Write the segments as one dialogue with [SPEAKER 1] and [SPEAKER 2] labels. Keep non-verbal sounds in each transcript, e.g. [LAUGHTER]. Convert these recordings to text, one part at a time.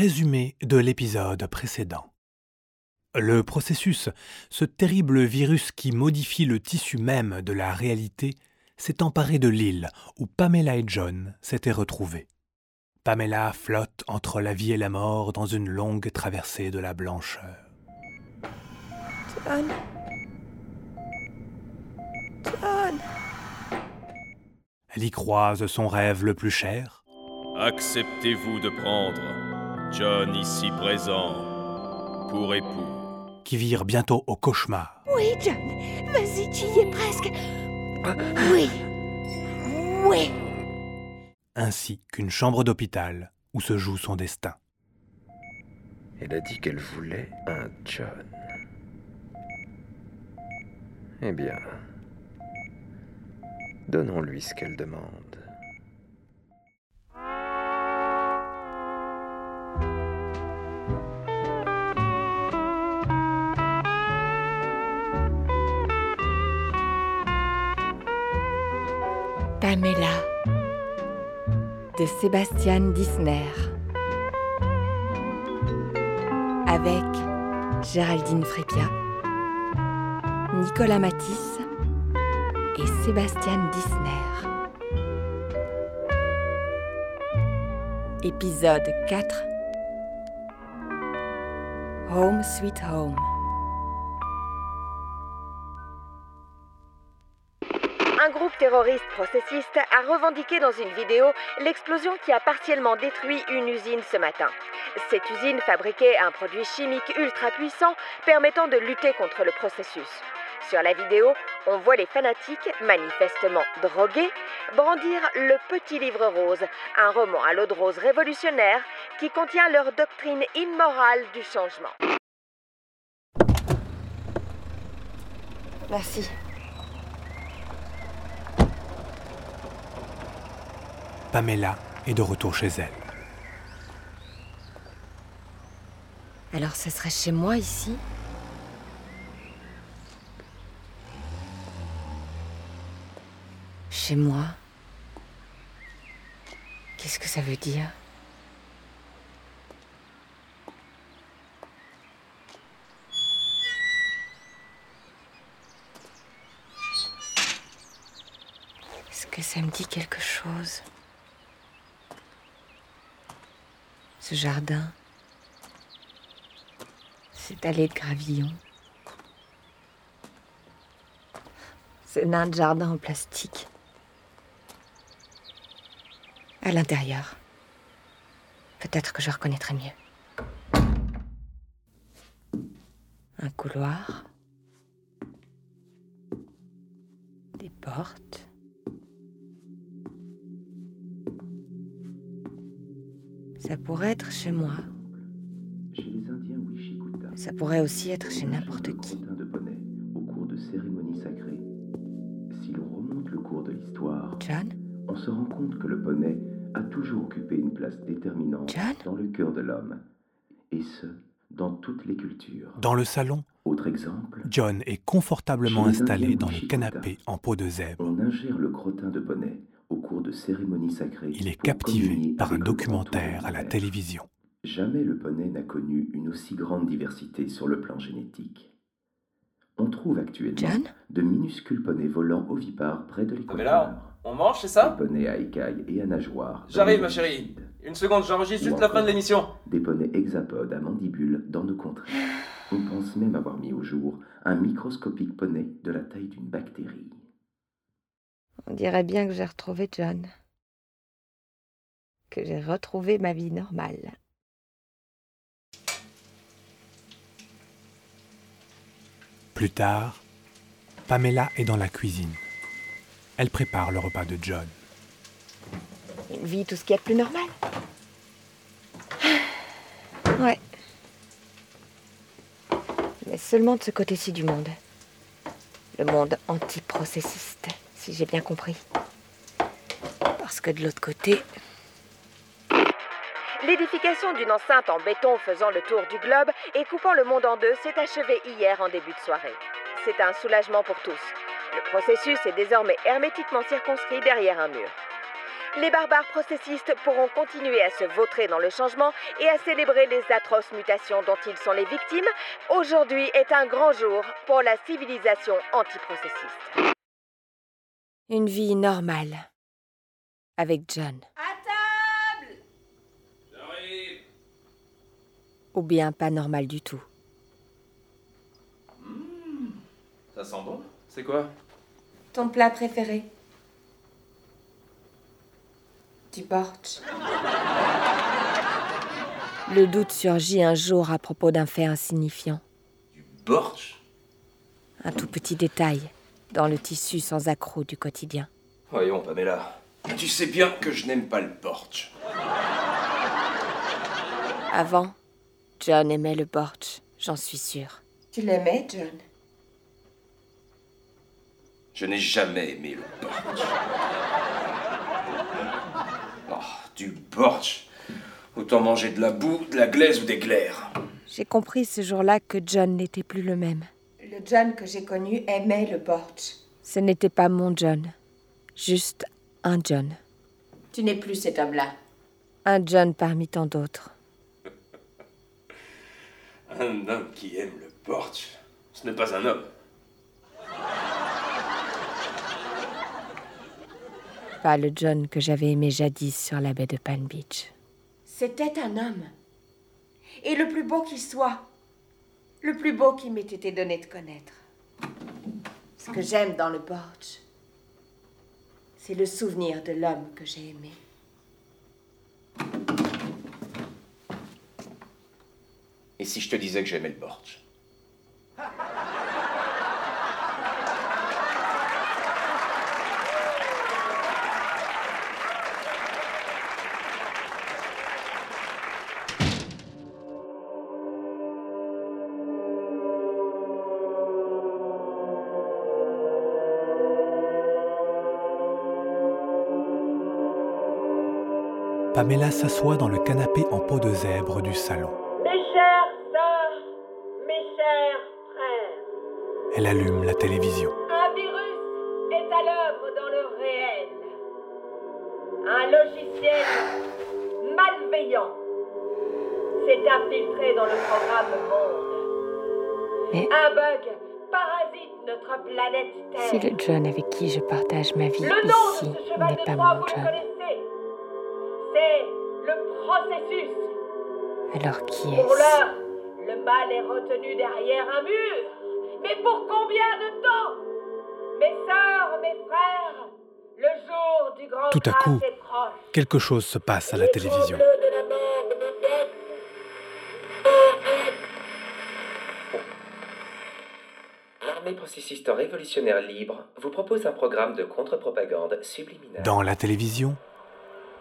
[SPEAKER 1] Résumé de l'épisode précédent. Le processus, ce terrible virus qui modifie le tissu même de la réalité, s'est emparé de l'île où Pamela et John s'étaient retrouvés. Pamela flotte entre la vie et la mort dans une longue traversée de la blancheur.
[SPEAKER 2] John. John.
[SPEAKER 1] Elle y croise son rêve le plus cher,
[SPEAKER 3] Acceptez-vous de prendre John ici présent pour époux
[SPEAKER 1] qui vire bientôt au cauchemar.
[SPEAKER 2] Oui, John. Vas-y, tu y es presque. Oui. Oui.
[SPEAKER 1] ainsi qu'une chambre d'hôpital où se joue son destin.
[SPEAKER 4] Elle a dit qu'elle voulait un John. Eh bien, donnons-lui ce qu'elle demande.
[SPEAKER 5] Pamela de Sébastien Disner avec Géraldine Frépia, Nicolas Matisse et Sébastien Disner. Épisode 4 Home Sweet Home.
[SPEAKER 6] Terroriste processiste a revendiqué dans une vidéo l'explosion qui a partiellement détruit une usine ce matin. Cette usine fabriquait un produit chimique ultra puissant permettant de lutter contre le processus. Sur la vidéo, on voit les fanatiques, manifestement drogués, brandir le petit livre rose, un roman à l'eau de rose révolutionnaire qui contient leur doctrine immorale du changement.
[SPEAKER 5] Merci.
[SPEAKER 1] Pamela est de retour chez elle.
[SPEAKER 5] Alors ce serait chez moi ici? Chez moi? Qu'est-ce que ça veut dire? Est-ce que ça me dit quelque chose? Ce jardin cette allée de gravillon. Ce nain de jardin en plastique. À l'intérieur. Peut-être que je reconnaîtrai mieux. Un couloir. Des portes. Ça pourrait être chez moi.
[SPEAKER 7] Chez les Indiens Wishikuta,
[SPEAKER 5] Ça pourrait aussi être chez n'importe qui.
[SPEAKER 7] le crottin de bonnet au cours de cérémonies sacrées. Si l'on remonte le cours de l'histoire,
[SPEAKER 5] John?
[SPEAKER 7] on se rend compte que le bonnet a toujours occupé une place déterminante
[SPEAKER 5] John?
[SPEAKER 7] dans le cœur de l'homme, et ce, dans toutes les cultures.
[SPEAKER 1] Dans le salon,
[SPEAKER 7] Autre exemple,
[SPEAKER 1] John est confortablement installé dans
[SPEAKER 7] Wishikuta.
[SPEAKER 1] canapés en peau de zèbre.
[SPEAKER 7] on ingère le crottin de bonnet au cours de cérémonies sacrées.
[SPEAKER 1] Il est captivé par un documentaire à la télévision.
[SPEAKER 7] Jamais le poney n'a connu une aussi grande diversité sur le plan génétique. On trouve actuellement
[SPEAKER 5] John
[SPEAKER 7] de minuscules poneys volants ovipares près de l'équateur.
[SPEAKER 8] Pamela, on mange, c'est
[SPEAKER 7] Des
[SPEAKER 8] ça
[SPEAKER 7] poneys à écailles et à nageoires.
[SPEAKER 8] J'arrive, ma chérie. Une seconde, j'enregistre juste la fin de l'émission.
[SPEAKER 7] Des poneys hexapodes à mandibules dans nos contrées. On pense même avoir mis au jour un microscopique poney de la taille d'une bactérie.
[SPEAKER 5] On dirait bien que j'ai retrouvé John. Que j'ai retrouvé ma vie normale.
[SPEAKER 1] Plus tard, Pamela est dans la cuisine. Elle prépare le repas de John.
[SPEAKER 5] Une vie, tout ce qu'il y a de plus normal. [SIGHS] Ouais. Mais seulement de ce côté-ci du monde. Le monde antiprocessiste, si j'ai bien compris. Parce que de l'autre côté,
[SPEAKER 6] L'édification d'une enceinte en béton faisant le tour du globe et coupant le monde en deux s'est achevée hier en début de soirée. C'est un soulagement pour tous. Le processus est désormais hermétiquement circonscrit derrière un mur. les barbares processistes pourront continuer à se vautrer dans le changement et à célébrer les atroces mutations dont ils sont les victimes, aujourd'hui est un grand jour pour la civilisation antiprocessiste.
[SPEAKER 5] Une vie normale. Avec John.
[SPEAKER 6] À table
[SPEAKER 3] J'arrive
[SPEAKER 5] Ou bien pas normal du tout.
[SPEAKER 4] Ça sent bon? C'est quoi?
[SPEAKER 5] Ton plat préféré? Du bortsch. Le doute surgit un jour à propos d'un fait insignifiant.
[SPEAKER 4] Du bortsch
[SPEAKER 5] Un tout petit détail dans le tissu sans accroc du quotidien.
[SPEAKER 4] Voyons, Pamela. Tu sais bien que je n'aime pas le bortsch.
[SPEAKER 5] Avant, John aimait le bortsch, j'en suis sûre. Tu l'aimais, John?
[SPEAKER 4] Je n'ai jamais aimé le bortsch. Oh, du bortsch Autant manger de la boue, de la glaise ou des glaires.
[SPEAKER 5] J'ai compris ce jour-là que John n'était plus le même.
[SPEAKER 8] Le John que j'ai connu aimait le bortsch.
[SPEAKER 5] Ce n'était pas mon John, juste un John.
[SPEAKER 8] Tu n'es plus cet homme-là.
[SPEAKER 5] Un John parmi tant d'autres. [LAUGHS]
[SPEAKER 4] Un homme qui aime le bortsch, ce n'est pas un homme. [LAUGHS]
[SPEAKER 5] Pas le John que j'avais aimé jadis sur la baie de Palm Beach.
[SPEAKER 8] C'était un homme. Et le plus beau qu'il soit. Le plus beau qui m'ait été donné de connaître. Ce que j'aime dans le bortsch, c'est le souvenir de l'homme que j'ai aimé.
[SPEAKER 4] Et si je te disais que j'aimais le bortsch
[SPEAKER 1] Pamela s'assoit dans le canapé en peau de zèbre du salon.
[SPEAKER 6] Mes chères sœurs, mes chers frères,
[SPEAKER 1] Elle allume la télévision.
[SPEAKER 6] un virus est à l'œuvre dans le réel. Un logiciel malveillant s'est infiltré dans le programme Monde.
[SPEAKER 5] Mais-
[SPEAKER 6] Un bug parasite notre planète Terre.
[SPEAKER 5] Si le John avec qui je partage ma vie
[SPEAKER 6] Le nom
[SPEAKER 5] ici
[SPEAKER 6] de ce cheval
[SPEAKER 5] n'est
[SPEAKER 6] de
[SPEAKER 5] pas
[SPEAKER 6] Troie,
[SPEAKER 5] mon
[SPEAKER 6] vous le
[SPEAKER 5] John.
[SPEAKER 6] C'est processus.
[SPEAKER 5] alors qui
[SPEAKER 6] Pour
[SPEAKER 5] est-ce
[SPEAKER 6] l'heure, le mal est retenu derrière un mur. Mais pour combien de temps? Mes sœurs, mes frères, le jour du grand
[SPEAKER 1] Tout à coup,
[SPEAKER 6] est proche.
[SPEAKER 1] Quelque chose se passe à la télévision.
[SPEAKER 7] L'armée processiste révolutionnaire libre vous propose un programme de contre-propagande subliminale.
[SPEAKER 1] Dans la télévision,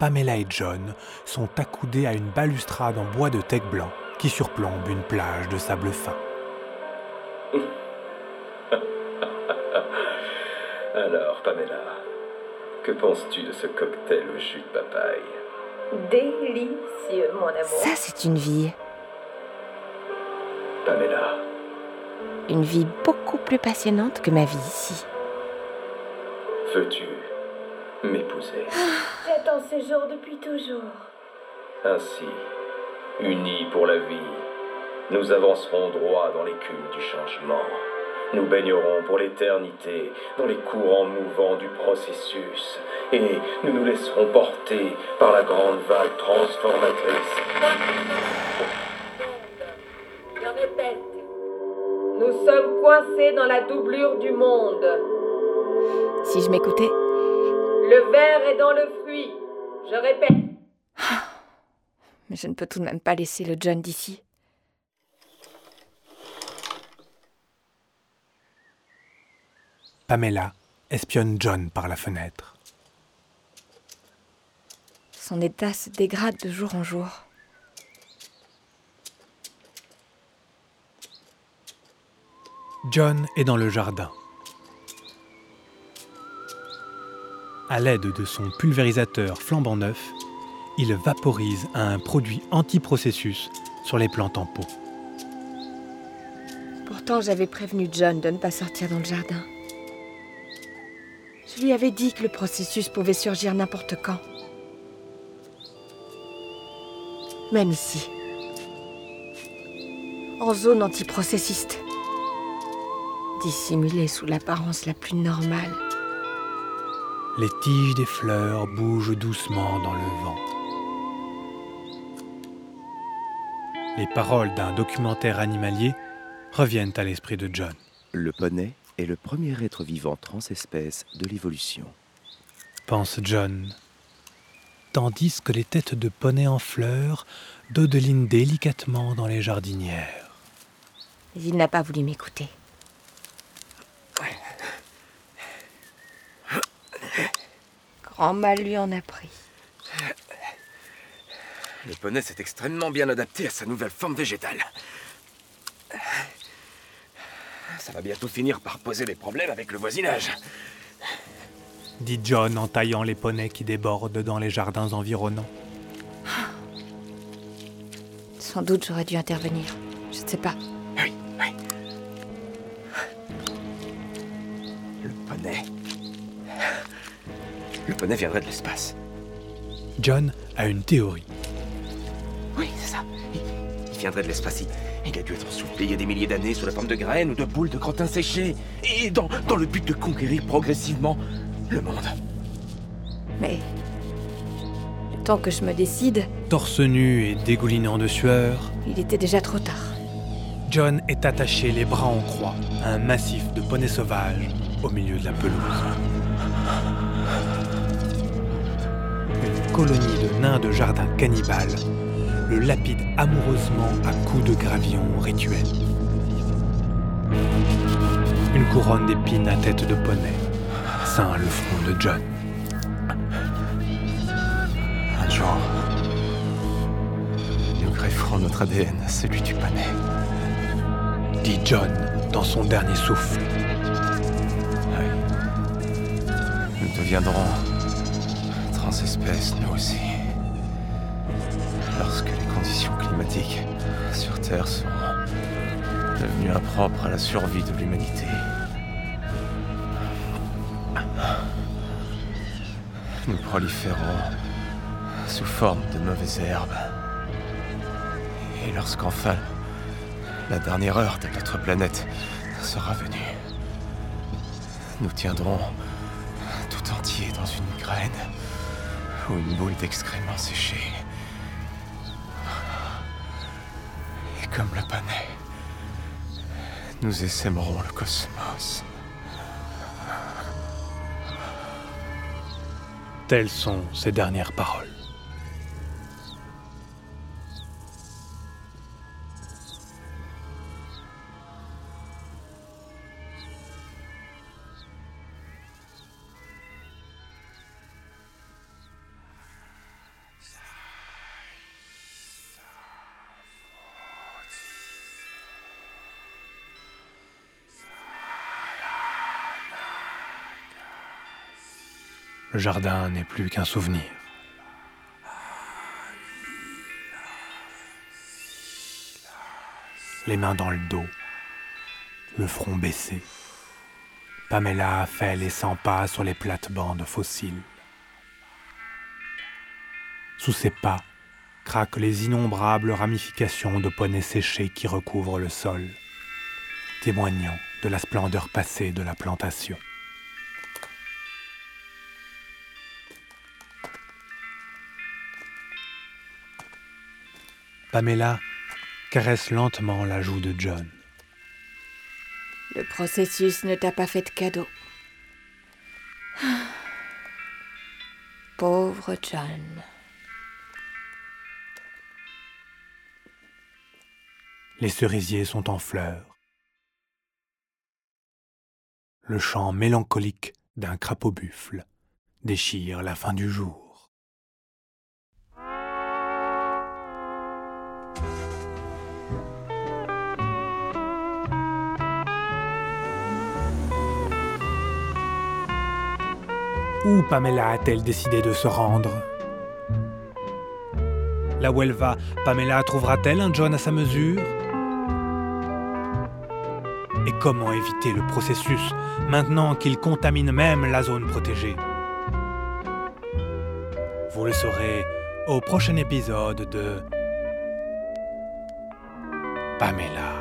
[SPEAKER 1] Pamela et John sont accoudés à une balustrade en bois de teck blanc qui surplombe une plage de sable fin. [LAUGHS]
[SPEAKER 7] Alors, Pamela, que penses-tu de ce cocktail au jus de papaye?
[SPEAKER 2] Délicieux, mon amour.
[SPEAKER 5] Ça, c'est une vie.
[SPEAKER 7] Pamela,
[SPEAKER 5] Une vie beaucoup plus passionnante que ma vie ici.
[SPEAKER 7] veux-tu m'épouser
[SPEAKER 2] J'attends ce jour depuis toujours.
[SPEAKER 7] Ainsi, unis pour la vie, nous avancerons droit dans l'écume du changement. Nous baignerons pour l'éternité dans les courants mouvants du processus et nous nous laisserons porter par la grande vague transformatrice.
[SPEAKER 6] Je répète, nous sommes coincés dans la doublure du monde.
[SPEAKER 5] Si je m'écoutais,
[SPEAKER 6] Le verre est dans le fruit. Je répète.
[SPEAKER 5] mais je ne peux tout de même pas laisser le John d'ici.
[SPEAKER 1] Pamela espionne John par la fenêtre.
[SPEAKER 5] Son état se dégrade de jour en jour.
[SPEAKER 1] John est dans le jardin. À l'aide de son pulvérisateur flambant neuf, il vaporise un produit antiprocessus sur les plantes en pot.
[SPEAKER 5] Pourtant, j'avais prévenu John de ne pas sortir dans le jardin. Je lui avais dit que le processus pouvait surgir n'importe quand. Même ici. En zone antiprocessiste. Dissimulée sous l'apparence la plus normale.
[SPEAKER 1] Les tiges des fleurs bougent doucement dans le vent. Les paroles d'un documentaire animalier reviennent à l'esprit de John.
[SPEAKER 9] Le poney est le premier être vivant transespèce de l'évolution.
[SPEAKER 1] pense John. Tandis que les têtes de poney en fleurs dodelinent délicatement dans les jardinières.
[SPEAKER 5] Il n'a pas voulu m'écouter. Grand mal lui en a pris.
[SPEAKER 4] Le poney s'est extrêmement bien adapté à sa nouvelle forme végétale. Ça va bientôt finir par poser des problèmes avec le voisinage.
[SPEAKER 1] dit John en taillant les poneys qui débordent dans les jardins environnants.
[SPEAKER 5] Sans doute j'aurais dû intervenir. Je ne sais pas.
[SPEAKER 4] Le poney viendrait de l'espace.
[SPEAKER 1] John a une théorie.
[SPEAKER 4] Oui, c'est ça. Il, il viendrait de l'espace. Il, il a dû être soufflé il y a des milliers d'années sous la forme de graines ou de boules de crottin séchées. Et dans, dans le but de conquérir progressivement le monde.
[SPEAKER 5] Mais. Le temps que je me décide,
[SPEAKER 1] Torse nu et dégoulinant de sueur,
[SPEAKER 5] il était déjà trop tard.
[SPEAKER 1] John est attaché les bras en croix à un massif de poneys sauvages au milieu de la pelouse. Colonie de nains de jardin cannibales le lapide amoureusement à coups de gravillon rituel. Une couronne d'épines à tête de poney ceint le front de John.
[SPEAKER 4] Un jour, nous grefferons notre ADN à celui du poney.
[SPEAKER 1] dit John dans son dernier souffle.
[SPEAKER 4] Nous deviendrons transespèces, nous aussi. Lorsque les conditions climatiques sur Terre seront devenues impropres à la survie de l'humanité. Nous proliférons sous forme de mauvaises herbes. Et lorsqu'enfin la dernière heure de notre planète sera venue, nous tiendrons tout entier dans une graine une boule d'excréments séchés. Et comme le panais, nous essaimerons le cosmos.
[SPEAKER 1] Telles sont ses dernières paroles. Le jardin n'est plus qu'un souvenir. Les mains dans le dos, le front baissé, Pamela fait les 100 pas sur les plates-bandes fossiles. Sous ses pas craquent les innombrables ramifications de poneys séchés qui recouvrent le sol, témoignant de la splendeur passée de la plantation. Pamela caresse lentement la joue de John.
[SPEAKER 5] Le processus ne t'a pas fait de cadeau. [SIGHS] Pauvre John.
[SPEAKER 1] Les cerisiers sont en fleurs. Le chant mélancolique d'un crapaud buffle déchire la fin du jour. Où Pamela a-t-elle décidé de se rendre? Là où elle va, Pamela trouvera-t-elle un John à sa mesure? Et comment éviter le processus maintenant qu'il contamine même la zone protégée? Vous le saurez au prochain épisode de Pamela.